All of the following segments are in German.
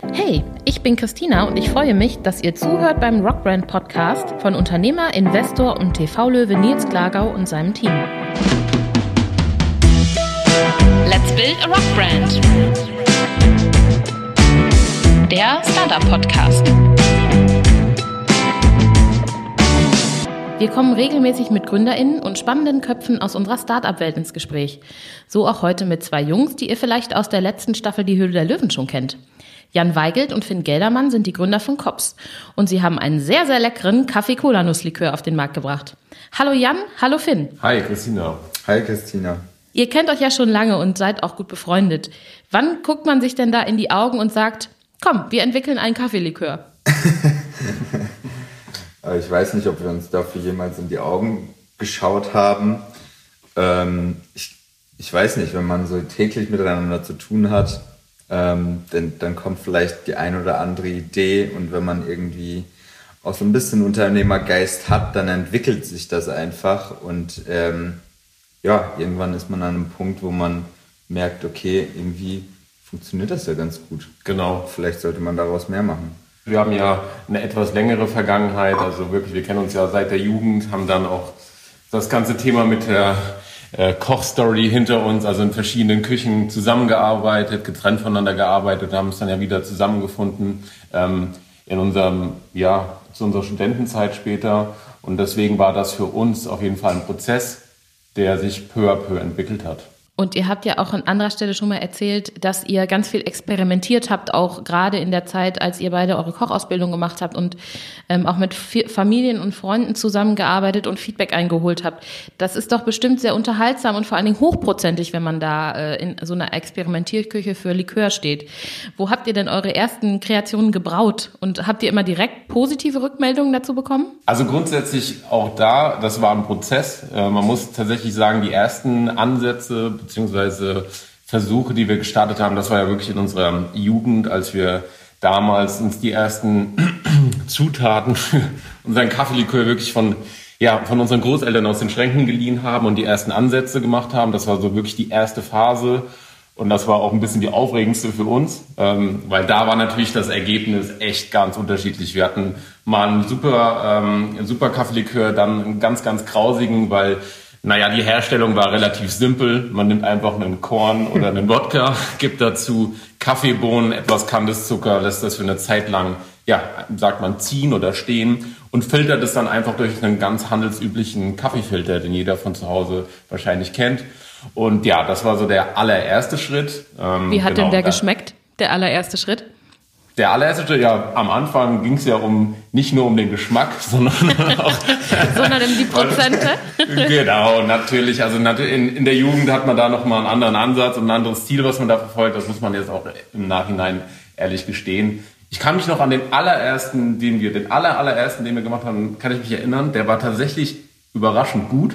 Hey, ich bin Christina und ich freue mich, dass ihr zuhört beim Rockbrand Podcast von Unternehmer, Investor und TV-Löwe Nils Glagau und seinem Team. Let's build a Rockbrand. Der Startup Podcast. Wir kommen regelmäßig mit GründerInnen und spannenden Köpfen aus unserer Startup-Welt ins Gespräch. So auch heute mit zwei Jungs, die ihr vielleicht aus der letzten Staffel Die Höhle der Löwen schon kennt. Jan Weigelt und Finn Geldermann sind die Gründer von Kops und sie haben einen sehr, sehr leckeren Kaffee-Cola-Nusslikör auf den Markt gebracht. Hallo Jan, hallo Finn. Hi Christina. Hi Christina. Ihr kennt euch ja schon lange und seid auch gut befreundet. Wann guckt man sich denn da in die Augen und sagt, komm, wir entwickeln einen Kaffeelikör? ich weiß nicht, ob wir uns dafür jemals in die Augen geschaut haben. Ähm, ich, ich weiß nicht, wenn man so täglich miteinander zu tun hat, ähm, denn, dann kommt vielleicht die ein oder andere Idee und wenn man irgendwie auch so ein bisschen Unternehmergeist hat, dann entwickelt sich das einfach und ähm, ja, irgendwann ist man an einem Punkt, wo man merkt, okay, irgendwie funktioniert das ja ganz gut. Genau. Vielleicht sollte man daraus mehr machen. Wir haben ja eine etwas längere Vergangenheit, also wirklich, wir kennen uns ja seit der Jugend, haben dann auch das ganze Thema mit der äh, Kochstory hinter uns, also in verschiedenen Küchen zusammengearbeitet, getrennt voneinander gearbeitet, haben es dann ja wieder zusammengefunden ähm, in unserem, ja, zu unserer Studentenzeit später. Und deswegen war das für uns auf jeden Fall ein Prozess, der sich peu à peu entwickelt hat. Und ihr habt ja auch an anderer Stelle schon mal erzählt, dass ihr ganz viel experimentiert habt, auch gerade in der Zeit, als ihr beide eure Kochausbildung gemacht habt und ähm, auch mit Familien und Freunden zusammengearbeitet und Feedback eingeholt habt. Das ist doch bestimmt sehr unterhaltsam und vor allen Dingen hochprozentig, wenn man da äh, in so einer Experimentierküche für Likör steht. Wo habt ihr denn eure ersten Kreationen gebraut und habt ihr immer direkt positive Rückmeldungen dazu bekommen? Also grundsätzlich auch da, das war ein Prozess. Äh, man muss tatsächlich sagen, die ersten Ansätze beziehungsweise Versuche, die wir gestartet haben, das war ja wirklich in unserer Jugend, als wir damals uns die ersten Zutaten für unseren Kaffeelikör wirklich von ja, von unseren Großeltern aus den Schränken geliehen haben und die ersten Ansätze gemacht haben. Das war so wirklich die erste Phase. Und das war auch ein bisschen die aufregendste für uns, ähm, weil da war natürlich das Ergebnis echt ganz unterschiedlich. Wir hatten mal einen super, ähm, super Kaffeelikör, dann einen ganz, ganz grausigen, weil naja, die Herstellung war relativ simpel. Man nimmt einfach einen Korn oder einen Wodka, gibt dazu Kaffeebohnen, etwas Kandiszucker, lässt das für eine Zeit lang, ja, sagt man, ziehen oder stehen und filtert es dann einfach durch einen ganz handelsüblichen Kaffeefilter, den jeder von zu Hause wahrscheinlich kennt. Und ja, das war so der allererste Schritt. Ähm, Wie hat genau, denn der geschmeckt, der allererste Schritt? Der allererste, ja, am Anfang ging es ja um nicht nur um den Geschmack, sondern auch sondern um die Prozente. genau, natürlich. Also in, in der Jugend hat man da nochmal einen anderen Ansatz und ein anderes Ziel, was man da verfolgt. Das muss man jetzt auch im Nachhinein ehrlich gestehen. Ich kann mich noch an den allerersten, den wir, den aller, allerersten, den wir gemacht haben, kann ich mich erinnern. Der war tatsächlich überraschend gut.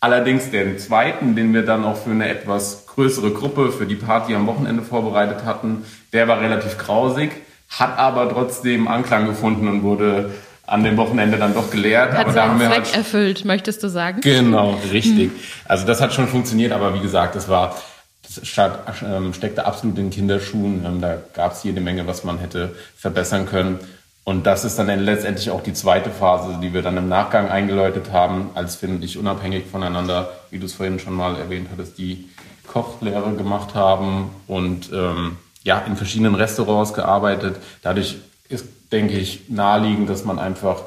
Allerdings den zweiten, den wir dann auch für eine etwas größere Gruppe, für die Party am Wochenende vorbereitet hatten, der war relativ grausig hat aber trotzdem Anklang gefunden und wurde an dem Wochenende dann doch gelehrt. Hat aber seinen Zweck halt, erfüllt, möchtest du sagen? Genau, richtig. Also das hat schon funktioniert, aber wie gesagt, das war das ähm, steckte absolut in Kinderschuhen. Ähm, da gab es jede Menge, was man hätte verbessern können. Und das ist dann letztendlich auch die zweite Phase, die wir dann im Nachgang eingeläutet haben, als und ich unabhängig voneinander, wie du es vorhin schon mal erwähnt hattest, die Kochlehre gemacht haben und ähm, ja, in verschiedenen Restaurants gearbeitet. Dadurch ist, denke ich, naheliegend, dass man einfach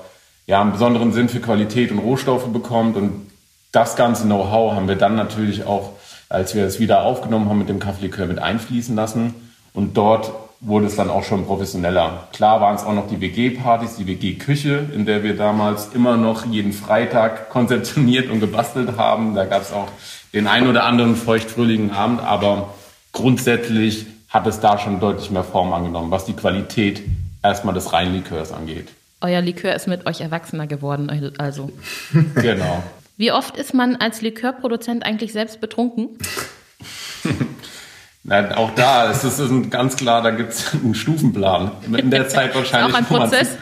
ja, einen besonderen Sinn für Qualität und Rohstoffe bekommt. Und das ganze Know-how haben wir dann natürlich auch, als wir es wieder aufgenommen haben mit dem Kaffeelikör, mit einfließen lassen. Und dort wurde es dann auch schon professioneller. Klar waren es auch noch die WG-Partys, die WG-Küche, in der wir damals immer noch jeden Freitag konzeptioniert und gebastelt haben. Da gab es auch den ein oder anderen feuchtfröhlichen Abend, aber grundsätzlich hat es da schon deutlich mehr Form angenommen, was die Qualität erstmal des Reinlikörs angeht. Euer Likör ist mit euch erwachsener geworden, also. genau. Wie oft ist man als Likörproduzent eigentlich selbst betrunken? Na, auch da ist es ganz klar, da gibt es einen Stufenplan. In der Zeit wahrscheinlich. auch ein Prozess.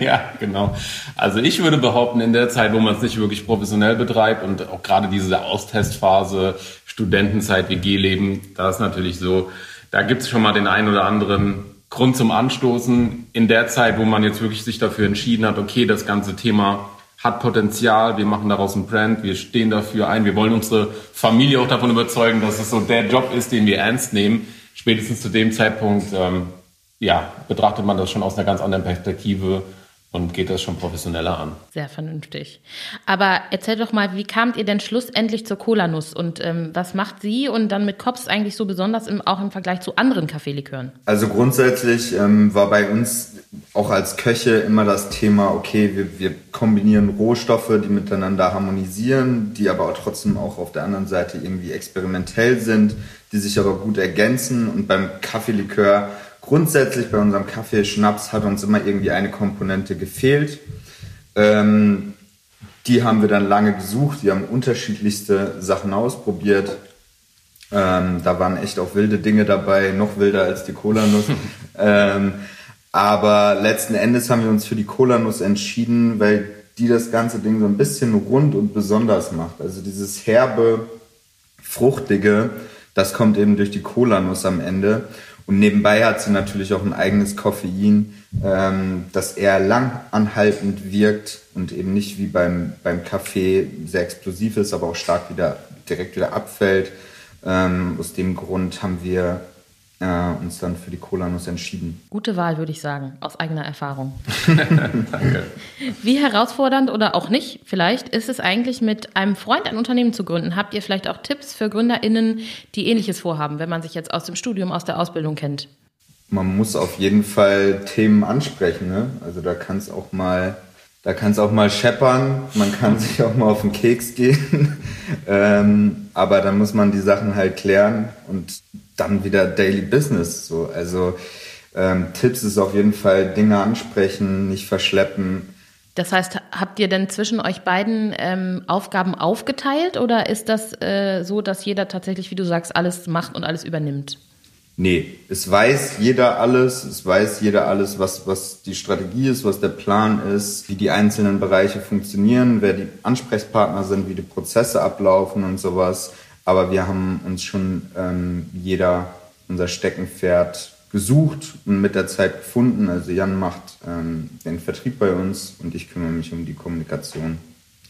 ja, genau. Also ich würde behaupten, in der Zeit, wo man es nicht wirklich professionell betreibt und auch gerade diese Austestphase, Studentenzeit, WG-Leben, da ist natürlich so, da gibt es schon mal den einen oder anderen Grund zum Anstoßen in der Zeit, wo man jetzt wirklich sich dafür entschieden hat, okay, das ganze Thema hat Potenzial, wir machen daraus ein Brand, wir stehen dafür ein, wir wollen unsere Familie auch davon überzeugen, dass es so der Job ist, den wir ernst nehmen. Spätestens zu dem Zeitpunkt, ähm, ja, betrachtet man das schon aus einer ganz anderen Perspektive und geht das schon professioneller an. Sehr vernünftig. Aber erzähl doch mal, wie kamt ihr denn schlussendlich zur Cola-Nuss und ähm, was macht sie und dann mit Kops eigentlich so besonders im, auch im Vergleich zu anderen Kaffeelikören? Also grundsätzlich ähm, war bei uns auch als Köche immer das Thema, okay, wir, wir kombinieren Rohstoffe, die miteinander harmonisieren, die aber auch trotzdem auch auf der anderen Seite irgendwie experimentell sind, die sich aber gut ergänzen und beim Kaffeelikör Grundsätzlich bei unserem Kaffee Schnaps hat uns immer irgendwie eine Komponente gefehlt. Ähm, die haben wir dann lange gesucht. Wir haben unterschiedlichste Sachen ausprobiert. Ähm, da waren echt auch wilde Dinge dabei, noch wilder als die Cola-Nuss. ähm, aber letzten Endes haben wir uns für die Cola-Nuss entschieden, weil die das ganze Ding so ein bisschen rund und besonders macht. Also dieses herbe, fruchtige, das kommt eben durch die Cola-Nuss am Ende. Und nebenbei hat sie natürlich auch ein eigenes Koffein, ähm, das eher langanhaltend wirkt und eben nicht wie beim, beim Kaffee sehr explosiv ist, aber auch stark wieder direkt wieder abfällt. Ähm, aus dem Grund haben wir äh, uns dann für die Cola-Nuss entschieden. Gute Wahl, würde ich sagen, aus eigener Erfahrung. Danke. Wie herausfordernd oder auch nicht, vielleicht ist es eigentlich mit einem Freund ein Unternehmen zu gründen. Habt ihr vielleicht auch Tipps für GründerInnen, die ähnliches vorhaben, wenn man sich jetzt aus dem Studium, aus der Ausbildung kennt? Man muss auf jeden Fall Themen ansprechen. Ne? Also da kann es auch mal da kann es auch mal scheppern, man kann sich auch mal auf den Keks gehen, ähm, aber dann muss man die Sachen halt klären und dann wieder Daily Business. So. Also ähm, Tipps ist auf jeden Fall Dinge ansprechen, nicht verschleppen. Das heißt, habt ihr denn zwischen euch beiden ähm, Aufgaben aufgeteilt oder ist das äh, so, dass jeder tatsächlich, wie du sagst, alles macht und alles übernimmt? Nee, es weiß jeder alles, es weiß jeder alles, was, was die Strategie ist, was der Plan ist, wie die einzelnen Bereiche funktionieren, wer die Ansprechpartner sind, wie die Prozesse ablaufen und sowas. Aber wir haben uns schon ähm, jeder unser Steckenpferd gesucht und mit der Zeit gefunden. Also Jan macht ähm, den Vertrieb bei uns und ich kümmere mich um die Kommunikation.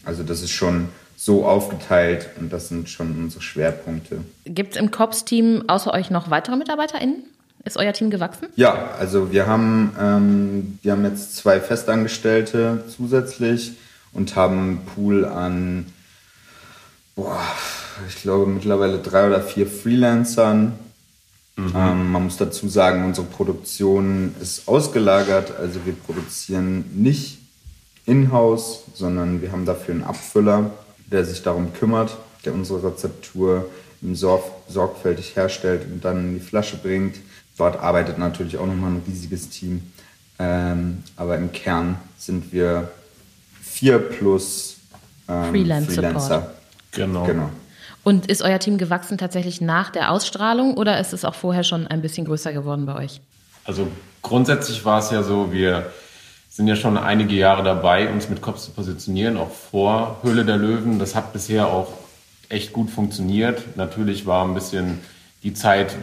Also das ist schon so aufgeteilt und das sind schon unsere Schwerpunkte. Gibt es im COPS-Team außer euch noch weitere MitarbeiterInnen? Ist euer Team gewachsen? Ja, also wir haben, ähm, wir haben jetzt zwei Festangestellte zusätzlich und haben einen Pool an boah, ich glaube, mittlerweile drei oder vier Freelancern. Mhm. Ähm, man muss dazu sagen, unsere Produktion ist ausgelagert, also wir produzieren nicht in-house, sondern wir haben dafür einen Abfüller, der sich darum kümmert, der unsere Rezeptur sorg sorgfältig herstellt und dann in die Flasche bringt. Dort arbeitet natürlich auch nochmal ein riesiges Team. Ähm, aber im Kern sind wir vier plus ähm, Freelance Freelancer. Genau. genau. Und ist euer Team gewachsen tatsächlich nach der Ausstrahlung oder ist es auch vorher schon ein bisschen größer geworden bei euch? Also grundsätzlich war es ja so, wir sind ja schon einige Jahre dabei, uns mit Cops zu positionieren, auch vor Höhle der Löwen. Das hat bisher auch echt gut funktioniert. Natürlich war ein bisschen die Zeit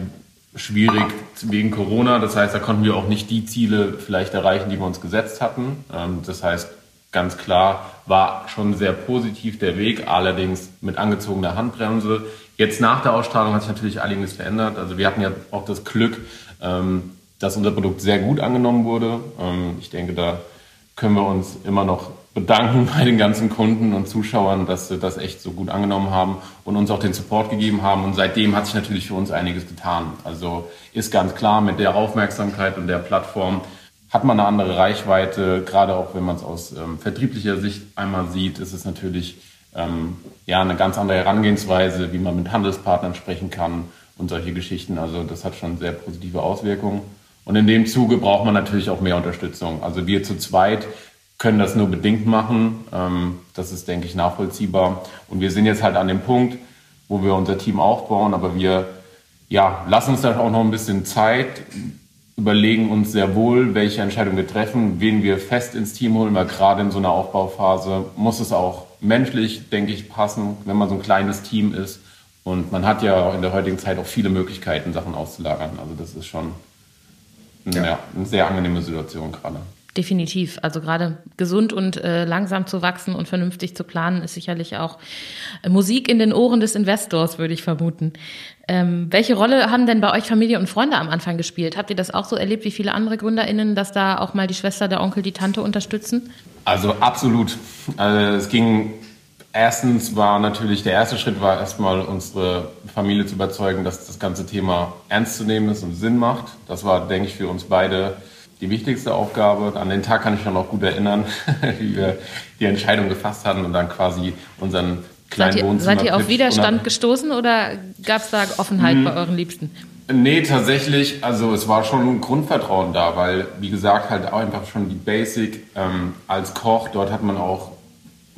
schwierig wegen Corona. Das heißt, da konnten wir auch nicht die Ziele vielleicht erreichen, die wir uns gesetzt hatten. Ähm, das heißt, ganz klar war schon sehr positiv der Weg, allerdings mit angezogener Handbremse. Jetzt nach der Ausstrahlung hat sich natürlich einiges verändert. Also wir hatten ja auch das Glück, ähm, dass unser Produkt sehr gut angenommen wurde. Ähm, ich denke, da können wir uns immer noch bedanken bei den ganzen Kunden und Zuschauern, dass sie das echt so gut angenommen haben und uns auch den Support gegeben haben. Und seitdem hat sich natürlich für uns einiges getan. Also ist ganz klar, mit der Aufmerksamkeit und der Plattform hat man eine andere Reichweite, gerade auch wenn man es aus ähm, vertrieblicher Sicht einmal sieht, ist es natürlich ähm, ja eine ganz andere Herangehensweise, wie man mit Handelspartnern sprechen kann und solche Geschichten. Also das hat schon sehr positive Auswirkungen. Und in dem Zuge braucht man natürlich auch mehr Unterstützung. Also wir zu zweit können das nur bedingt machen. Ähm, das ist, denke ich, nachvollziehbar. Und wir sind jetzt halt an dem Punkt, wo wir unser Team aufbauen, aber wir ja, lassen uns da auch noch ein bisschen Zeit, überlegen uns sehr wohl, welche Entscheidung wir treffen, wen wir fest ins Team holen, weil gerade in so einer Aufbauphase muss es auch menschlich, denke ich, passen, wenn man so ein kleines Team ist. Und man hat ja in der heutigen Zeit auch viele Möglichkeiten, Sachen auszulagern. Also das ist schon ja. ja eine sehr angenehme Situation gerade. Definitiv. Also gerade gesund und äh, langsam zu wachsen und vernünftig zu planen, ist sicherlich auch äh, Musik in den Ohren des Investors, würde ich vermuten. Ähm, welche Rolle haben denn bei euch Familie und Freunde am Anfang gespielt? Habt ihr das auch so erlebt wie viele andere GründerInnen, dass da auch mal die Schwester, der Onkel, die Tante unterstützen? Also absolut. Also es ging erstens war natürlich der erste Schritt war erstmal unsere Familie zu überzeugen, dass das ganze Thema ernst zu nehmen ist und Sinn macht. Das war, denke ich, für uns beide die wichtigste Aufgabe. An den Tag kann ich mich noch gut erinnern, wie wir die Entscheidung gefasst hatten und dann quasi unseren kleinen seid ihr, Wohnzimmer. Seid ihr auf Widerstand gestoßen oder gab es da Offenheit hm. bei euren Liebsten? Nee, tatsächlich, also es war schon ein Grundvertrauen da, weil, wie gesagt, halt auch einfach schon die Basic ähm, als Koch, dort hat man auch,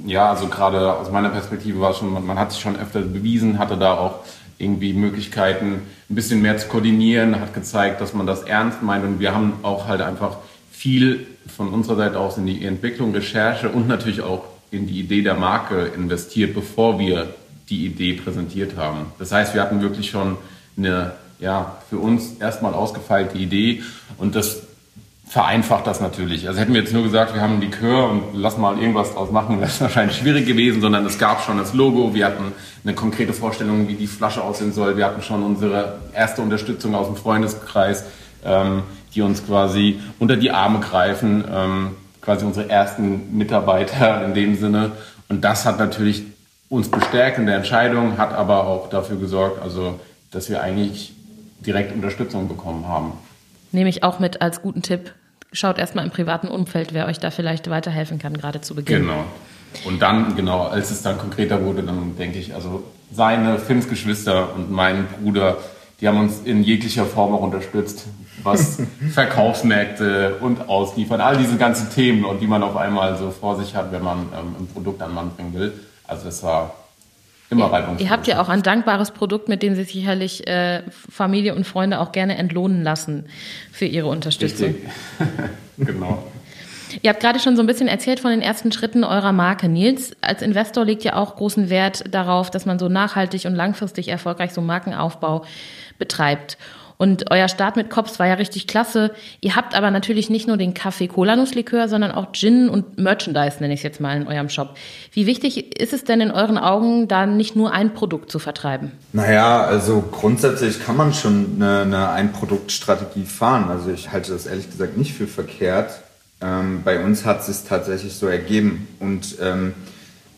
ja, also gerade aus meiner Perspektive war es schon, man, man hat sich schon öfter bewiesen, hatte da auch irgendwie Möglichkeiten, ein bisschen mehr zu koordinieren, hat gezeigt, dass man das ernst meint. Und wir haben auch halt einfach viel von unserer Seite aus in die Entwicklung, Recherche und natürlich auch in die Idee der Marke investiert, bevor wir die Idee präsentiert haben. Das heißt, wir hatten wirklich schon eine, ja, für uns erstmal ausgefeilte Idee und das vereinfacht das natürlich. Also hätten wir jetzt nur gesagt, wir haben einen Likör und lass mal irgendwas draus machen, wäre es wahrscheinlich schwierig gewesen, sondern es gab schon das Logo, wir hatten eine konkrete Vorstellung, wie die Flasche aussehen soll, wir hatten schon unsere erste Unterstützung aus dem Freundeskreis, ähm, die uns quasi unter die Arme greifen, ähm, quasi unsere ersten Mitarbeiter in dem Sinne. Und das hat natürlich uns bestärkt in der Entscheidung, hat aber auch dafür gesorgt, also dass wir eigentlich direkt Unterstützung bekommen haben. Nehme ich auch mit als guten Tipp schaut erstmal im privaten Umfeld, wer euch da vielleicht weiterhelfen kann, gerade zu Beginn. Genau. Und dann, genau, als es dann konkreter wurde, dann denke ich, also seine fünf Geschwister und mein Bruder, die haben uns in jeglicher Form auch unterstützt, was Verkaufsmärkte und Ausliefern, all diese ganzen Themen und die man auf einmal so vor sich hat, wenn man ähm, ein Produkt an den Mann bringen will. Also das war immer reibungslos. Ihr habt ja auch ein dankbares Produkt, mit dem sich sicherlich äh, Familie und Freunde auch gerne entlohnen lassen für ihre Unterstützung. genau. Ihr habt gerade schon so ein bisschen erzählt von den ersten Schritten eurer Marke. Nils, als Investor legt ja auch großen Wert darauf, dass man so nachhaltig und langfristig erfolgreich so Markenaufbau betreibt. Und euer Start mit Cops war ja richtig klasse. Ihr habt aber natürlich nicht nur den Kaffee Cola Nusslikör, sondern auch Gin und Merchandise, nenne ich es jetzt mal, in eurem Shop. Wie wichtig ist es denn in euren Augen, da nicht nur ein Produkt zu vertreiben? Naja, also grundsätzlich kann man schon eine, eine Ein-Produkt-Strategie fahren. Also ich halte das ehrlich gesagt nicht für verkehrt. Ähm, bei uns hat es sich tatsächlich so ergeben. Und ähm,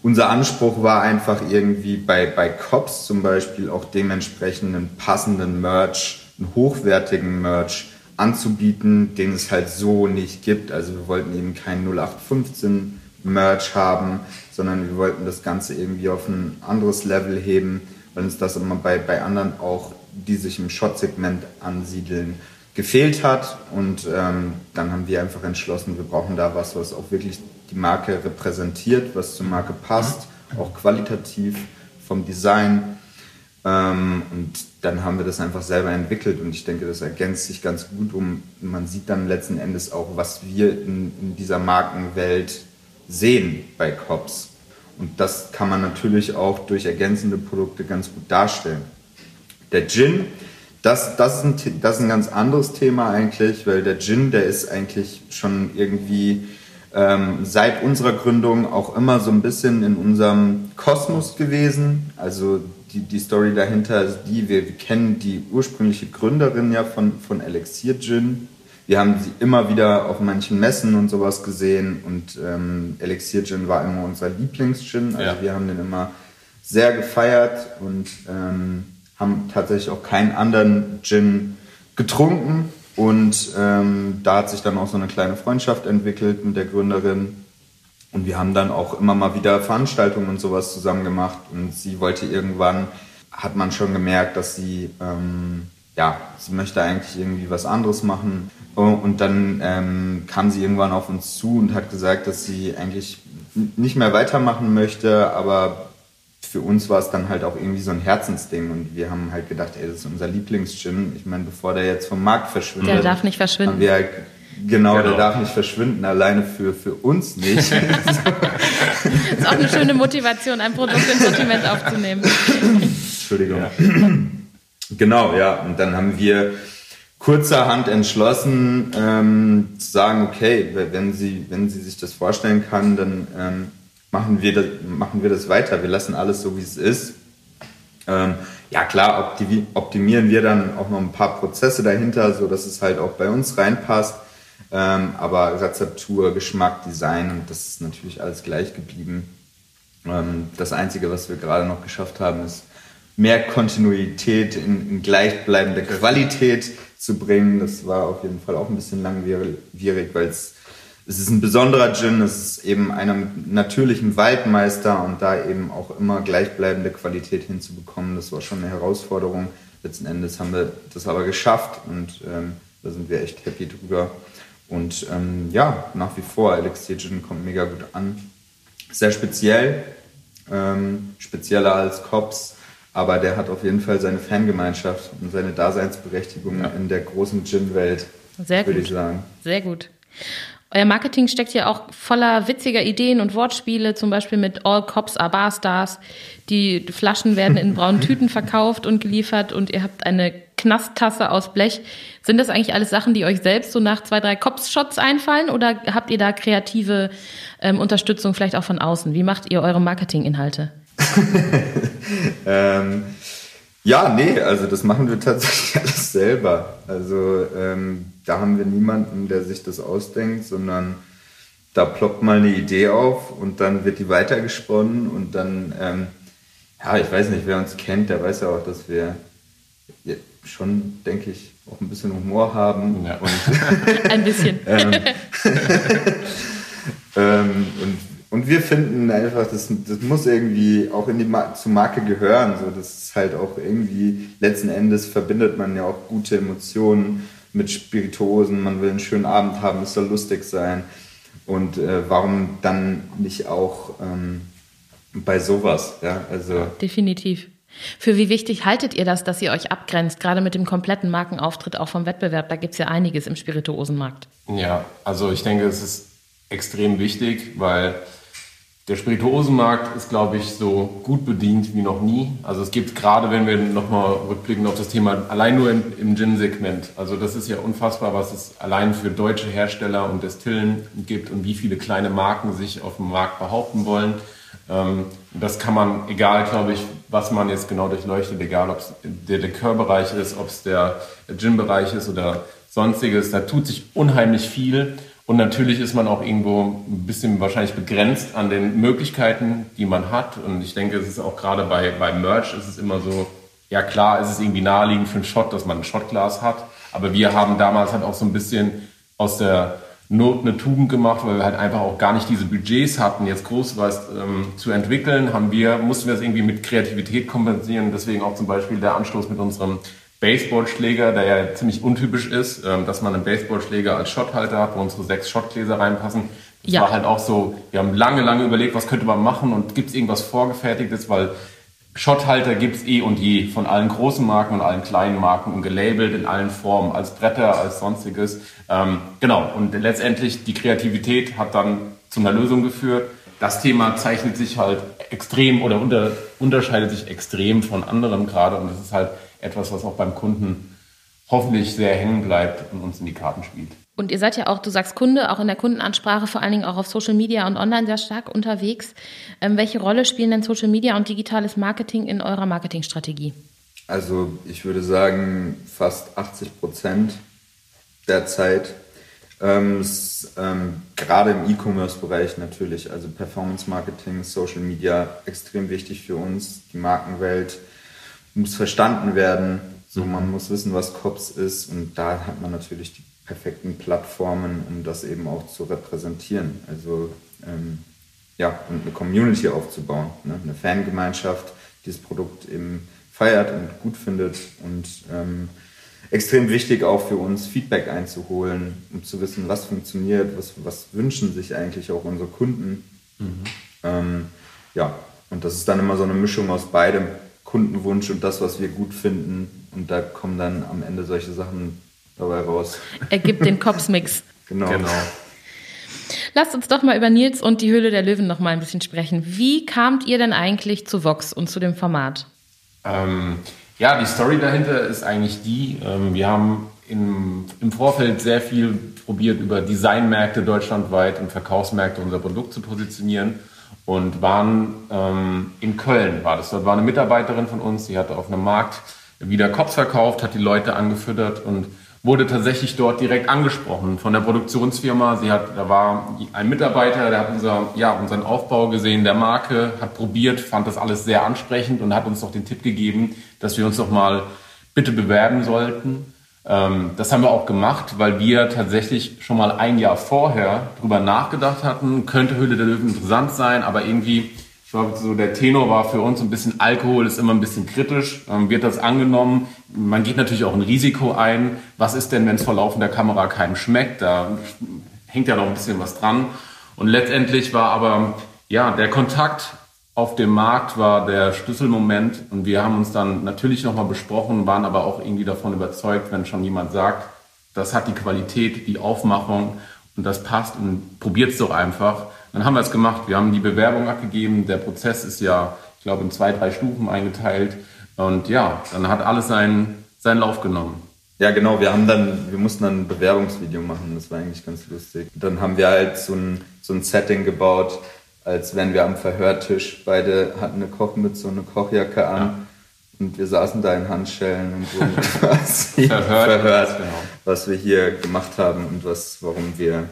unser Anspruch war einfach irgendwie bei, bei Cops zum Beispiel auch dementsprechend einen passenden Merch einen hochwertigen Merch anzubieten, den es halt so nicht gibt. Also wir wollten eben kein 0815 Merch haben, sondern wir wollten das Ganze irgendwie auf ein anderes Level heben, weil uns das immer bei, bei anderen auch, die sich im Shot-Segment ansiedeln, gefehlt hat. Und ähm, dann haben wir einfach entschlossen, wir brauchen da was, was auch wirklich die Marke repräsentiert, was zur Marke passt, auch qualitativ vom Design. Ähm, und dann haben wir das einfach selber entwickelt und ich denke, das ergänzt sich ganz gut um. Man sieht dann letzten Endes auch, was wir in, in dieser Markenwelt sehen bei Cops. Und das kann man natürlich auch durch ergänzende Produkte ganz gut darstellen. Der Gin, das, das, ist ein, das ist ein ganz anderes Thema eigentlich, weil der Gin, der ist eigentlich schon irgendwie ähm, seit unserer Gründung auch immer so ein bisschen in unserem Kosmos gewesen. Also die, die Story dahinter ist die, wir, wir kennen die ursprüngliche Gründerin ja von, von Elixir Gin. Wir haben sie immer wieder auf manchen Messen und sowas gesehen und ähm, Elixir Gin war immer unser Lieblingsgin. Also ja. wir haben den immer sehr gefeiert und ähm, haben tatsächlich auch keinen anderen Gin getrunken. Und ähm, da hat sich dann auch so eine kleine Freundschaft entwickelt mit der Gründerin. Und wir haben dann auch immer mal wieder Veranstaltungen und sowas zusammen gemacht. Und sie wollte irgendwann, hat man schon gemerkt, dass sie, ähm, ja, sie möchte eigentlich irgendwie was anderes machen. Und dann ähm, kam sie irgendwann auf uns zu und hat gesagt, dass sie eigentlich nicht mehr weitermachen möchte, aber für uns war es dann halt auch irgendwie so ein Herzensding und wir haben halt gedacht, ey, das ist unser Lieblingsgin. Ich meine, bevor der jetzt vom Markt verschwindet, der darf nicht verschwinden. Haben wir halt Genau, genau, der darf nicht verschwinden, alleine für, für uns nicht. das ist auch eine schöne Motivation, ein Produkt ins Sortiment aufzunehmen. Entschuldigung. Ja. Genau, ja. Und dann haben wir kurzerhand entschlossen ähm, zu sagen, okay, wenn sie, wenn sie sich das vorstellen kann, dann ähm, machen, wir das, machen wir das weiter. Wir lassen alles so, wie es ist. Ähm, ja klar, optimieren wir dann auch noch ein paar Prozesse dahinter, so dass es halt auch bei uns reinpasst. Ähm, aber Rezeptur, Geschmack, Design, das ist natürlich alles gleich geblieben. Ähm, das Einzige, was wir gerade noch geschafft haben, ist mehr Kontinuität in, in gleichbleibende Qualität zu bringen. Das war auf jeden Fall auch ein bisschen langwierig, weil es, es ist ein besonderer Gin, es ist eben einem natürlichen Waldmeister und da eben auch immer gleichbleibende Qualität hinzubekommen, das war schon eine Herausforderung. Letzten Endes haben wir das aber geschafft und ähm, da sind wir echt happy drüber. Und ähm, ja, nach wie vor, Elixir Gin kommt mega gut an. Sehr speziell, ähm, spezieller als Cops, aber der hat auf jeden Fall seine Fangemeinschaft und seine Daseinsberechtigung ja. in der großen Gin-Welt, würde ich sagen. Sehr gut. Euer Marketing steckt ja auch voller witziger Ideen und Wortspiele, zum Beispiel mit All Cops are Barstars. Die Flaschen werden in braunen Tüten verkauft und geliefert und ihr habt eine Knasttasse aus Blech. Sind das eigentlich alles Sachen, die euch selbst so nach zwei, drei Cops-Shots einfallen oder habt ihr da kreative ähm, Unterstützung vielleicht auch von außen? Wie macht ihr eure Marketinginhalte? ähm, ja, nee, also das machen wir tatsächlich alles selber. Also ähm, da haben wir niemanden, der sich das ausdenkt, sondern da ploppt mal eine Idee auf und dann wird die weitergesponnen und dann, ähm, ja, ich weiß nicht, wer uns kennt, der weiß ja auch, dass wir schon, denke ich, auch ein bisschen Humor haben. Ja. Und, ein bisschen. ähm, ähm, und und wir finden einfach, das, das muss irgendwie auch in die Mar zur Marke gehören. So, das ist halt auch irgendwie, letzten Endes verbindet man ja auch gute Emotionen mit Spirituosen. Man will einen schönen Abend haben, es soll lustig sein. Und äh, warum dann nicht auch ähm, bei sowas? Ja, also Definitiv. Für wie wichtig haltet ihr das, dass ihr euch abgrenzt, gerade mit dem kompletten Markenauftritt auch vom Wettbewerb? Da gibt es ja einiges im Spirituosenmarkt. Ja, also ich denke, es ist extrem wichtig, weil der Spirituosenmarkt ist, glaube ich, so gut bedient wie noch nie. Also es gibt gerade, wenn wir nochmal rückblicken auf das Thema, allein nur im, im Gin-Segment. Also das ist ja unfassbar, was es allein für deutsche Hersteller und Destillen gibt und wie viele kleine Marken sich auf dem Markt behaupten wollen. Ähm, das kann man, egal, glaube ich, was man jetzt genau durchleuchtet, egal ob es der Likörbereich ist, ob es der Gin-Bereich ist oder sonstiges, da tut sich unheimlich viel. Und natürlich ist man auch irgendwo ein bisschen wahrscheinlich begrenzt an den Möglichkeiten, die man hat. Und ich denke, es ist auch gerade bei, bei Merch ist es immer so, ja klar, ist es irgendwie naheliegend für einen Shot, dass man ein Shotglas hat. Aber wir haben damals halt auch so ein bisschen aus der Not eine Tugend gemacht, weil wir halt einfach auch gar nicht diese Budgets hatten, jetzt groß was ähm, zu entwickeln, haben wir, mussten wir das irgendwie mit Kreativität kompensieren. Deswegen auch zum Beispiel der Anstoß mit unserem Baseballschläger, der ja ziemlich untypisch ist, ähm, dass man einen Baseballschläger als Shothalter hat, wo unsere sechs Shotgläser reinpassen. Das ja. war halt auch so, wir haben lange, lange überlegt, was könnte man machen und gibt es irgendwas Vorgefertigtes, weil Shothalter gibt es eh und je von allen großen Marken und allen kleinen Marken und gelabelt in allen Formen, als Bretter, als sonstiges. Ähm, genau, und letztendlich die Kreativität hat dann zu einer Lösung geführt. Das Thema zeichnet sich halt extrem oder unter, unterscheidet sich extrem von anderen gerade und das ist halt etwas, was auch beim Kunden hoffentlich sehr hängen bleibt und uns in die Karten spielt. Und ihr seid ja auch, du sagst Kunde, auch in der Kundenansprache, vor allen Dingen auch auf Social Media und online sehr stark unterwegs. Ähm, welche Rolle spielen denn Social Media und digitales Marketing in eurer Marketingstrategie? Also ich würde sagen, fast 80 Prozent der Zeit. Ähm, ähm, gerade im E-Commerce-Bereich natürlich, also Performance Marketing, Social Media, extrem wichtig für uns, die Markenwelt muss verstanden werden. So, mhm. man muss wissen, was COPS ist und da hat man natürlich die perfekten Plattformen, um das eben auch zu repräsentieren. Also ähm, ja, und eine Community aufzubauen, ne? eine Fangemeinschaft, die das Produkt eben feiert und gut findet und ähm, extrem wichtig auch für uns, Feedback einzuholen, um zu wissen, was funktioniert, was, was wünschen sich eigentlich auch unsere Kunden. Mhm. Ähm, ja, und das ist dann immer so eine Mischung aus beidem. Kundenwunsch und das, was wir gut finden. Und da kommen dann am Ende solche Sachen dabei raus. Er gibt den Cops-Mix. genau. genau. Lasst uns doch mal über Nils und die Höhle der Löwen noch mal ein bisschen sprechen. Wie kamt ihr denn eigentlich zu Vox und zu dem Format? Ähm, ja, die Story dahinter ist eigentlich die, ähm, wir haben im, im Vorfeld sehr viel probiert, über Designmärkte deutschlandweit und Verkaufsmärkte unser Produkt zu positionieren und waren ähm, in Köln war das. Dort war eine Mitarbeiterin von uns, die hatte auf einem Markt wieder Kops verkauft, hat die Leute angefüttert und wurde tatsächlich dort direkt angesprochen von der Produktionsfirma. Sie hat, da war ein Mitarbeiter, der hat unser, ja, unseren Aufbau gesehen, der Marke, hat probiert, fand das alles sehr ansprechend und hat uns doch den Tipp gegeben, dass wir uns doch mal bitte bewerben sollten. Ähm, das haben wir auch gemacht, weil wir tatsächlich schon mal ein Jahr vorher drüber nachgedacht hatten, könnte Höhle der Löwen interessant sein, aber irgendwie, glaube, so der Tenor war für uns ein bisschen Alkohol ist immer ein bisschen kritisch, ähm, wird das angenommen. Man geht natürlich auch ein Risiko ein. Was ist denn, wenn es vor laufender Kamera keinem schmeckt? Da hängt ja noch ein bisschen was dran. Und letztendlich war aber, ja, der Kontakt auf dem Markt war der Schlüsselmoment und wir haben uns dann natürlich nochmal besprochen, waren aber auch irgendwie davon überzeugt, wenn schon jemand sagt, das hat die Qualität, die Aufmachung und das passt und probiert es doch einfach. Dann haben wir es gemacht. Wir haben die Bewerbung abgegeben. Der Prozess ist ja, ich glaube, in zwei, drei Stufen eingeteilt. Und ja, dann hat alles seinen, seinen Lauf genommen. Ja, genau. Wir haben dann, wir mussten dann ein Bewerbungsvideo machen. Das war eigentlich ganz lustig. Dann haben wir halt so ein, so ein Setting gebaut, als wären wir am Verhörtisch. Beide hatten eine Kochmütze und eine Kochjacke an. Ja. Und wir saßen da in Handschellen und wurden quasi verhört, verhört genau. was wir hier gemacht haben und was, warum wir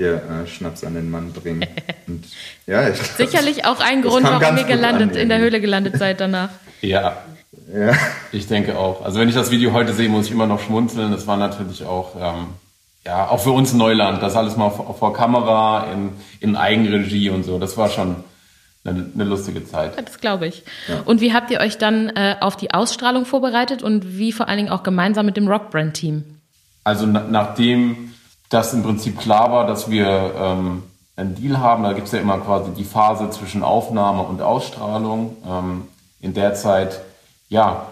hier äh, Schnaps an den Mann bringen. Und, ja, ich, Sicherlich auch ein Grund, warum ihr gelandet, in der Höhle gelandet seid danach. Ja. ja. Ich denke auch. Also wenn ich das Video heute sehe, muss ich immer noch schmunzeln. Das war natürlich auch ähm, ja, auch für uns Neuland, das alles mal vor, vor Kamera, in, in Eigenregie und so. Das war schon eine, eine lustige Zeit. Das glaube ich. Ja. Und wie habt ihr euch dann äh, auf die Ausstrahlung vorbereitet und wie vor allen Dingen auch gemeinsam mit dem Rockbrand-Team? Also na, nachdem das im Prinzip klar war, dass wir ähm, einen Deal haben, da gibt es ja immer quasi die Phase zwischen Aufnahme und Ausstrahlung. Ähm, in der Zeit, ja,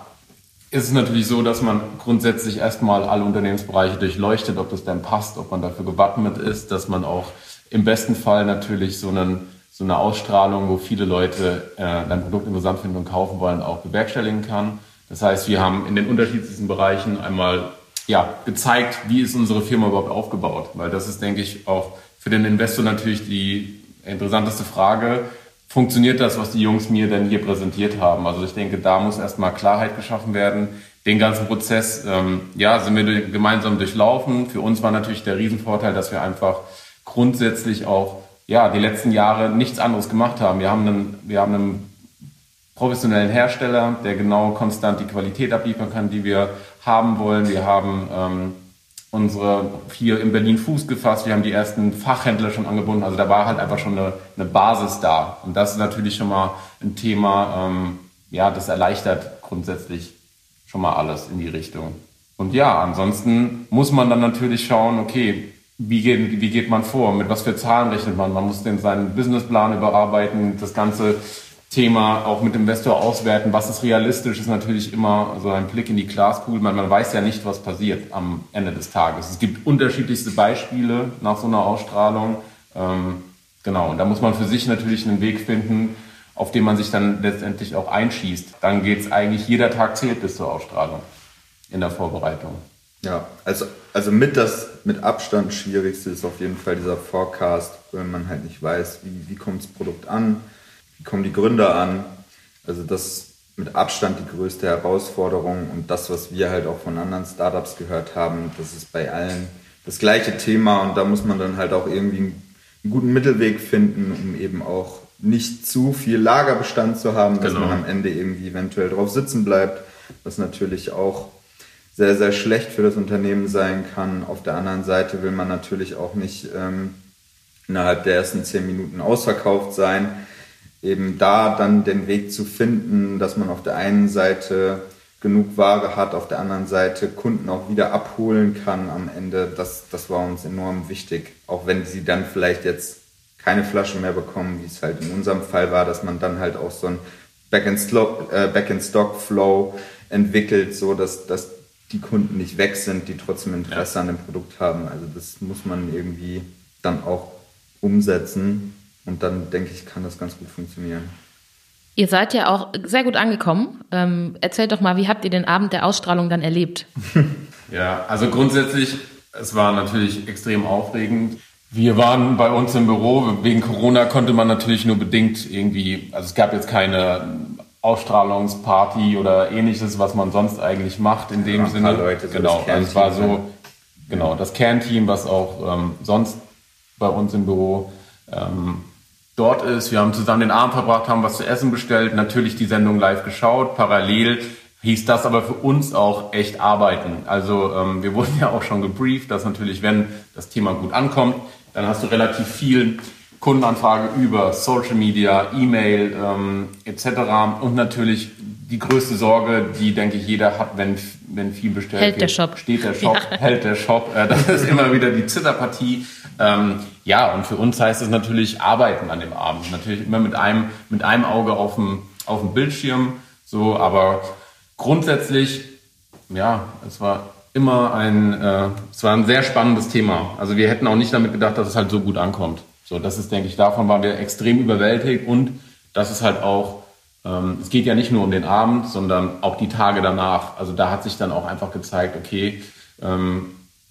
ist es natürlich so, dass man grundsätzlich erstmal alle Unternehmensbereiche durchleuchtet, ob das denn passt, ob man dafür gewappnet ist, dass man auch im besten Fall natürlich so, einen, so eine Ausstrahlung, wo viele Leute äh, dein Produkt interessant finden und kaufen wollen, auch bewerkstelligen kann. Das heißt, wir haben in den unterschiedlichsten Bereichen einmal ja, gezeigt, wie ist unsere Firma überhaupt aufgebaut. Weil das ist, denke ich, auch für den Investor natürlich die interessanteste Frage funktioniert das, was die Jungs mir denn hier präsentiert haben. Also ich denke, da muss erstmal Klarheit geschaffen werden. Den ganzen Prozess, ähm, ja, sind wir gemeinsam durchlaufen. Für uns war natürlich der Riesenvorteil, dass wir einfach grundsätzlich auch, ja, die letzten Jahre nichts anderes gemacht haben. Wir haben einen, wir haben einen professionellen Hersteller, der genau konstant die Qualität abliefern kann, die wir haben wollen. Wir haben ähm, unsere hier in Berlin Fuß gefasst. Wir haben die ersten Fachhändler schon angebunden. Also da war halt einfach schon eine, eine Basis da. Und das ist natürlich schon mal ein Thema, ähm, ja, das erleichtert grundsätzlich schon mal alles in die Richtung. Und ja, ansonsten muss man dann natürlich schauen, okay, wie geht, wie geht man vor? Mit was für Zahlen rechnet man? Man muss den, seinen Businessplan überarbeiten, das Ganze Thema auch mit dem Investor auswerten, was ist realistisch, ist natürlich immer so ein Blick in die Glaskugel. Man, man weiß ja nicht, was passiert am Ende des Tages. Es gibt unterschiedlichste Beispiele nach so einer Ausstrahlung. Ähm, genau, und da muss man für sich natürlich einen Weg finden, auf den man sich dann letztendlich auch einschießt. Dann geht es eigentlich, jeder Tag zählt bis zur Ausstrahlung in der Vorbereitung. Ja, also, also mit das mit Abstand schwierigste ist auf jeden Fall dieser Forecast, wenn man halt nicht weiß, wie, wie kommt das Produkt an, wie kommen die Gründer an? Also das ist mit Abstand die größte Herausforderung und das, was wir halt auch von anderen Startups gehört haben, das ist bei allen das gleiche Thema und da muss man dann halt auch irgendwie einen guten Mittelweg finden, um eben auch nicht zu viel Lagerbestand zu haben, dass genau. man am Ende irgendwie eventuell drauf sitzen bleibt, was natürlich auch sehr, sehr schlecht für das Unternehmen sein kann. Auf der anderen Seite will man natürlich auch nicht ähm, innerhalb der ersten zehn Minuten ausverkauft sein eben da dann den Weg zu finden, dass man auf der einen Seite genug Ware hat, auf der anderen Seite Kunden auch wieder abholen kann am Ende, das, das war uns enorm wichtig. Auch wenn sie dann vielleicht jetzt keine Flaschen mehr bekommen, wie es halt in unserem Fall war, dass man dann halt auch so ein Back-in-Stock-Flow äh, entwickelt, so dass, dass die Kunden nicht weg sind, die trotzdem Interesse ja. an dem Produkt haben. Also das muss man irgendwie dann auch umsetzen. Und dann denke ich, kann das ganz gut funktionieren. Ihr seid ja auch sehr gut angekommen. Ähm, erzählt doch mal, wie habt ihr den Abend der Ausstrahlung dann erlebt? Ja, also grundsätzlich, es war natürlich extrem aufregend. Wir waren bei uns im Büro. Wegen Corona konnte man natürlich nur bedingt irgendwie, also es gab jetzt keine Ausstrahlungsparty oder ähnliches, was man sonst eigentlich macht in dem ja, Sinne. Leute, genau, also es war so, genau, das Kernteam, was auch ähm, sonst bei uns im Büro ähm, dort ist. Wir haben zusammen den Abend verbracht, haben was zu essen bestellt, natürlich die Sendung live geschaut, parallel hieß das aber für uns auch echt arbeiten. Also ähm, wir wurden ja auch schon gebrieft, dass natürlich, wenn das Thema gut ankommt, dann hast du relativ viel Kundenanfrage über Social Media, E-Mail ähm, etc. Und natürlich die größte Sorge, die denke ich jeder hat, wenn, wenn viel bestellt hält wird. Der Shop. Steht der Shop, ja. hält der Shop. Äh, das ist immer wieder die Zitterpartie. Ähm, ja, und für uns heißt es natürlich arbeiten an dem Abend. Natürlich immer mit einem, mit einem Auge auf dem, auf dem Bildschirm. So, aber grundsätzlich, ja, es war immer ein, äh, es war ein sehr spannendes Thema. Also wir hätten auch nicht damit gedacht, dass es halt so gut ankommt. So, das ist, denke ich, davon waren wir extrem überwältigt und das ist halt auch, ähm, es geht ja nicht nur um den Abend, sondern auch die Tage danach. Also da hat sich dann auch einfach gezeigt, okay, ähm,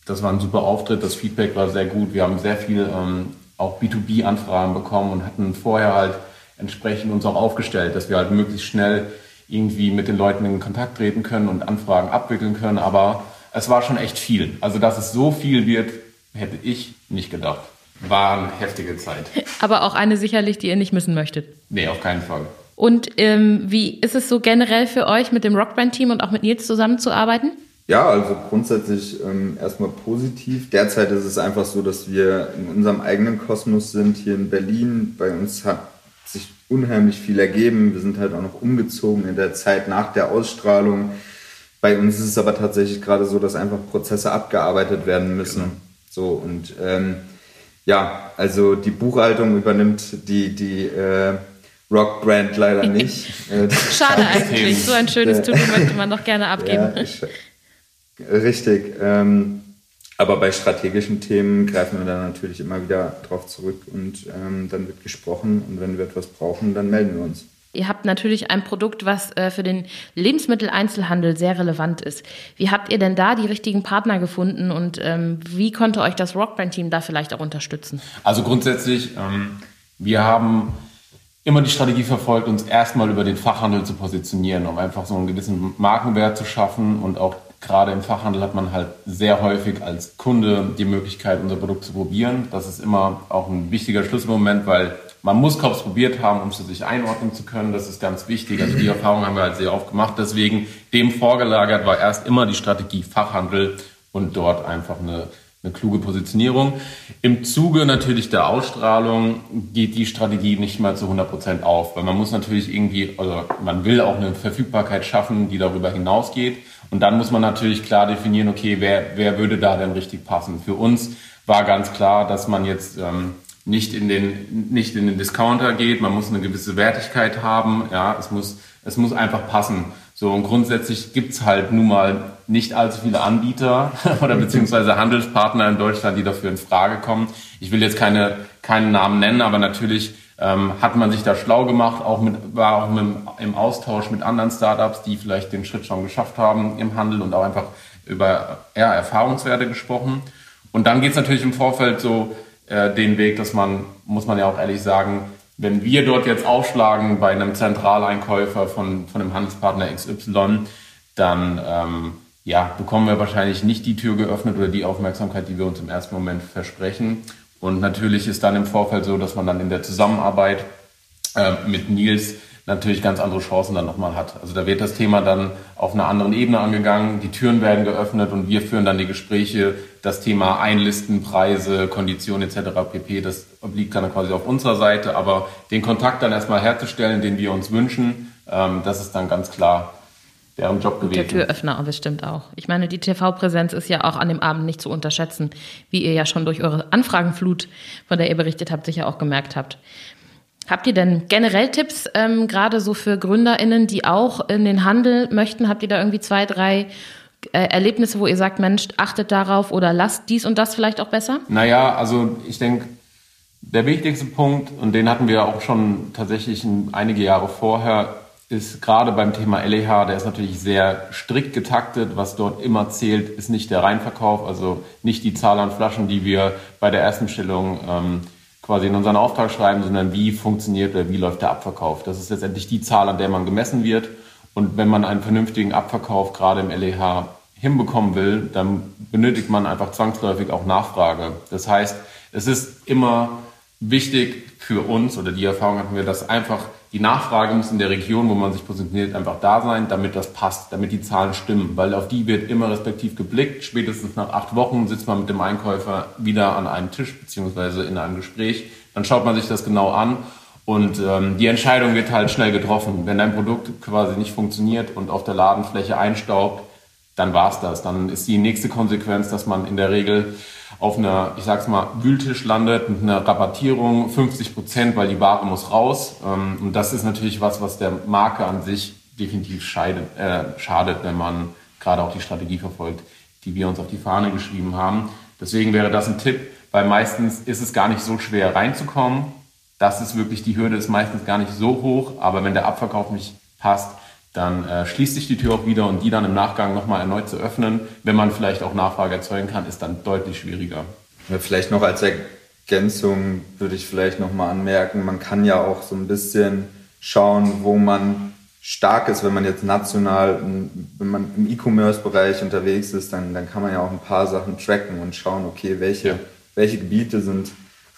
das war ein super Auftritt, das Feedback war sehr gut. Wir haben sehr viel ähm, auch B2B-Anfragen bekommen und hatten vorher halt entsprechend uns auch aufgestellt, dass wir halt möglichst schnell irgendwie mit den Leuten in Kontakt treten können und Anfragen abwickeln können. Aber es war schon echt viel. Also, dass es so viel wird, hätte ich nicht gedacht. War eine heftige Zeit. Aber auch eine sicherlich, die ihr nicht missen möchtet. Nee, auf keinen Fall. Und ähm, wie ist es so generell für euch, mit dem Rockband-Team und auch mit Nils zusammenzuarbeiten? Ja, also grundsätzlich ähm, erstmal positiv. Derzeit ist es einfach so, dass wir in unserem eigenen Kosmos sind, hier in Berlin. Bei uns hat sich unheimlich viel ergeben. Wir sind halt auch noch umgezogen in der Zeit nach der Ausstrahlung. Bei uns ist es aber tatsächlich gerade so, dass einfach Prozesse abgearbeitet werden müssen. Genau. So und ähm, ja, also die Buchhaltung übernimmt die die äh, Rock-Brand leider nicht. Schade eigentlich. So ein schönes To-Do möchte man doch gerne abgeben. Ja, richtig. Ähm, aber bei strategischen Themen greifen wir dann natürlich immer wieder drauf zurück und ähm, dann wird gesprochen und wenn wir etwas brauchen, dann melden wir uns. Ihr habt natürlich ein Produkt, was äh, für den Lebensmitteleinzelhandel sehr relevant ist. Wie habt ihr denn da die richtigen Partner gefunden und ähm, wie konnte euch das Rockband-Team da vielleicht auch unterstützen? Also grundsätzlich, ähm, wir haben immer die Strategie verfolgt, uns erstmal über den Fachhandel zu positionieren, um einfach so einen gewissen Markenwert zu schaffen und auch gerade im Fachhandel hat man halt sehr häufig als Kunde die Möglichkeit, unser Produkt zu probieren. Das ist immer auch ein wichtiger Schlüsselmoment, weil man muss Cops probiert haben, um es sich einordnen zu können. Das ist ganz wichtig. Also die Erfahrung haben wir halt sehr oft gemacht. Deswegen dem vorgelagert war erst immer die Strategie Fachhandel und dort einfach eine eine kluge Positionierung. Im Zuge natürlich der Ausstrahlung geht die Strategie nicht mal zu 100 Prozent auf, weil man muss natürlich irgendwie, also man will auch eine Verfügbarkeit schaffen, die darüber hinausgeht. Und dann muss man natürlich klar definieren, okay, wer, wer würde da denn richtig passen? Für uns war ganz klar, dass man jetzt ähm, nicht in den nicht in den Discounter geht. Man muss eine gewisse Wertigkeit haben. Ja, es muss es muss einfach passen. So, und grundsätzlich gibt's halt nun mal nicht allzu viele Anbieter oder beziehungsweise Handelspartner in Deutschland, die dafür in Frage kommen. Ich will jetzt keine, keinen Namen nennen, aber natürlich ähm, hat man sich da schlau gemacht, auch mit, war auch mit, im Austausch mit anderen Startups, die vielleicht den Schritt schon geschafft haben im Handel und auch einfach über ja, Erfahrungswerte gesprochen. Und dann geht's natürlich im Vorfeld so äh, den Weg, dass man, muss man ja auch ehrlich sagen, wenn wir dort jetzt aufschlagen bei einem Zentraleinkäufer von, von einem Handelspartner XY, dann ähm, ja, bekommen wir wahrscheinlich nicht die Tür geöffnet oder die Aufmerksamkeit, die wir uns im ersten Moment versprechen. Und natürlich ist dann im Vorfeld so, dass man dann in der Zusammenarbeit äh, mit Nils natürlich ganz andere Chancen dann nochmal hat. Also da wird das Thema dann auf einer anderen Ebene angegangen, die Türen werden geöffnet und wir führen dann die Gespräche, das Thema Einlisten, Preise, Konditionen etc. pp. Das obliegt dann quasi auf unserer Seite, aber den Kontakt dann erstmal herzustellen, den wir uns wünschen, ähm, das ist dann ganz klar deren Job gewesen. Der Türöffner bestimmt auch. Ich meine, die TV-Präsenz ist ja auch an dem Abend nicht zu unterschätzen, wie ihr ja schon durch eure Anfragenflut, von der ihr berichtet habt, sicher auch gemerkt habt. Habt ihr denn generell Tipps, ähm, gerade so für GründerInnen, die auch in den Handel möchten? Habt ihr da irgendwie zwei, drei äh, Erlebnisse, wo ihr sagt, Mensch, achtet darauf oder lasst dies und das vielleicht auch besser? Naja, also ich denke, der wichtigste Punkt, und den hatten wir auch schon tatsächlich einige Jahre vorher, ist gerade beim Thema LEH, der ist natürlich sehr strikt getaktet. Was dort immer zählt, ist nicht der Reinverkauf, also nicht die Zahl an Flaschen, die wir bei der ersten Stellung ähm, quasi in unseren Auftrag schreiben, sondern wie funktioniert oder wie läuft der Abverkauf. Das ist letztendlich die Zahl, an der man gemessen wird. Und wenn man einen vernünftigen Abverkauf gerade im LEH hinbekommen will, dann benötigt man einfach zwangsläufig auch Nachfrage. Das heißt, es ist immer wichtig für uns oder die Erfahrung hatten wir, dass einfach die Nachfrage muss in der Region, wo man sich positioniert, einfach da sein, damit das passt, damit die Zahlen stimmen, weil auf die wird immer respektiv geblickt. Spätestens nach acht Wochen sitzt man mit dem Einkäufer wieder an einem Tisch beziehungsweise in einem Gespräch. Dann schaut man sich das genau an und ähm, die Entscheidung wird halt schnell getroffen. Wenn dein Produkt quasi nicht funktioniert und auf der Ladenfläche einstaubt, dann war's das. Dann ist die nächste Konsequenz, dass man in der Regel auf einer, ich sag's mal, Wühltisch landet mit einer Rabattierung 50 Prozent, weil die Ware muss raus. Ähm, und das ist natürlich was, was der Marke an sich definitiv scheidet, äh, schadet, wenn man gerade auch die Strategie verfolgt, die wir uns auf die Fahne geschrieben haben. Deswegen wäre das ein Tipp, weil meistens ist es gar nicht so schwer reinzukommen. Das ist wirklich, die Hürde ist meistens gar nicht so hoch, aber wenn der Abverkauf nicht passt, dann äh, schließt sich die Tür auch wieder und die dann im Nachgang nochmal erneut zu öffnen, wenn man vielleicht auch Nachfrage erzeugen kann, ist dann deutlich schwieriger. Vielleicht noch als Ergänzung würde ich vielleicht nochmal anmerken, man kann ja auch so ein bisschen schauen, wo man stark ist, wenn man jetzt national, wenn man im E-Commerce-Bereich unterwegs ist, dann, dann kann man ja auch ein paar Sachen tracken und schauen, okay, welche, welche Gebiete sind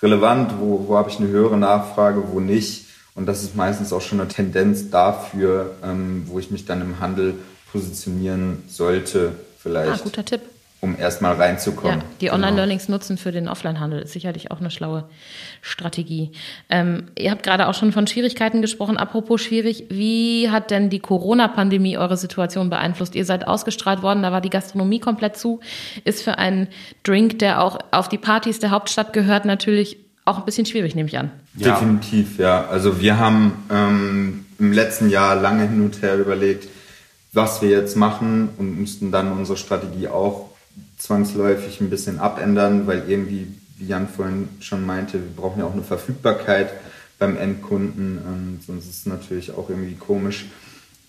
relevant, wo, wo habe ich eine höhere Nachfrage, wo nicht und das ist meistens auch schon eine Tendenz dafür, ähm, wo ich mich dann im Handel positionieren sollte, vielleicht. Ah, guter Tipp. Um erstmal reinzukommen. Ja, die genau. Online-Learnings nutzen für den Offline-Handel ist sicherlich auch eine schlaue Strategie. Ähm, ihr habt gerade auch schon von Schwierigkeiten gesprochen. Apropos schwierig, wie hat denn die Corona-Pandemie eure Situation beeinflusst? Ihr seid ausgestrahlt worden, da war die Gastronomie komplett zu. Ist für einen Drink, der auch auf die Partys der Hauptstadt gehört, natürlich auch ein bisschen schwierig, nehme ich an. Ja. Definitiv, ja. Also wir haben ähm, im letzten Jahr lange hin und her überlegt, was wir jetzt machen und mussten dann unsere Strategie auch zwangsläufig ein bisschen abändern, weil irgendwie, wie Jan vorhin schon meinte, wir brauchen ja auch eine Verfügbarkeit beim Endkunden, ähm, sonst ist es natürlich auch irgendwie komisch.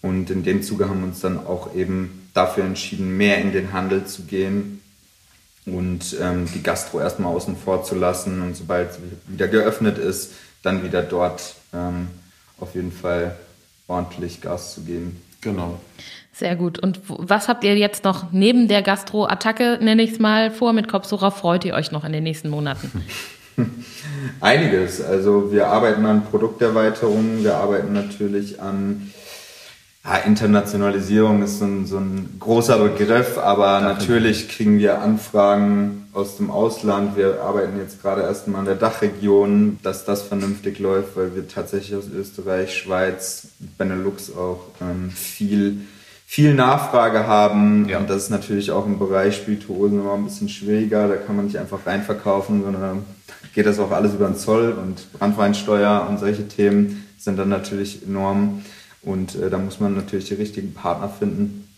Und in dem Zuge haben wir uns dann auch eben dafür entschieden, mehr in den Handel zu gehen, und ähm, die Gastro erstmal außen vor zu lassen und sobald sie wieder geöffnet ist, dann wieder dort ähm, auf jeden Fall ordentlich Gas zu geben. Genau. Sehr gut. Und was habt ihr jetzt noch neben der Gastro-Attacke, nenne ich es mal, vor mit Kopf? Worauf freut ihr euch noch in den nächsten Monaten? Einiges. Also wir arbeiten an Produkterweiterungen, wir arbeiten natürlich an ja, Internationalisierung ist so ein, so ein großer Begriff, aber Dach natürlich kriegen wir Anfragen aus dem Ausland. Wir arbeiten jetzt gerade erstmal an der Dachregion, dass das vernünftig läuft, weil wir tatsächlich aus Österreich, Schweiz, Benelux auch ähm, viel, viel Nachfrage haben. Ja. Und das ist natürlich auch im Bereich Spirituosen immer ein bisschen schwieriger. Da kann man nicht einfach reinverkaufen, sondern geht das auch alles über den Zoll und Brandweinsteuer und solche Themen sind dann natürlich enorm. Und äh, da muss man natürlich die richtigen Partner finden.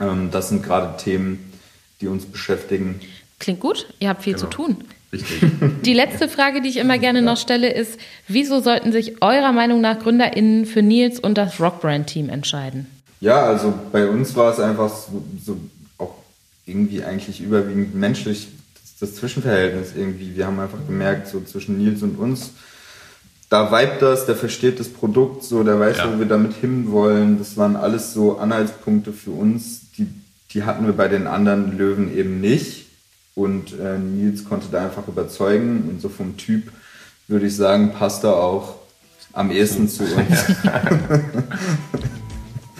Ähm, das sind gerade Themen, die uns beschäftigen. Klingt gut, ihr habt viel genau. zu tun. Richtig. Die letzte Frage, die ich immer gerne noch stelle, ist, wieso sollten sich eurer Meinung nach GründerInnen für Nils und das Rockbrand-Team entscheiden? Ja, also bei uns war es einfach so, so auch irgendwie eigentlich überwiegend menschlich das, das Zwischenverhältnis irgendwie. Wir haben einfach gemerkt, so zwischen Nils und uns, da vibet das, der versteht das Produkt so, der weiß, ja. wo wir damit hinwollen. Das waren alles so Anhaltspunkte für uns, die, die hatten wir bei den anderen Löwen eben nicht. Und äh, Nils konnte da einfach überzeugen. Und so vom Typ würde ich sagen, passt er auch am ehesten zu uns.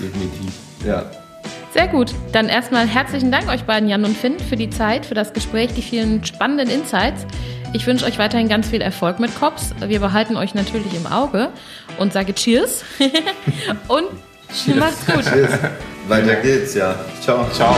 Definitiv. Ja. Sehr gut. Dann erstmal herzlichen Dank euch beiden, Jan und Finn, für die Zeit, für das Gespräch, die vielen spannenden Insights. Ich wünsche euch weiterhin ganz viel Erfolg mit Cops. Wir behalten euch natürlich im Auge und sage Cheers. und Cheers. macht's gut. Cheers. Weiter geht's, ja. Ciao. Ciao.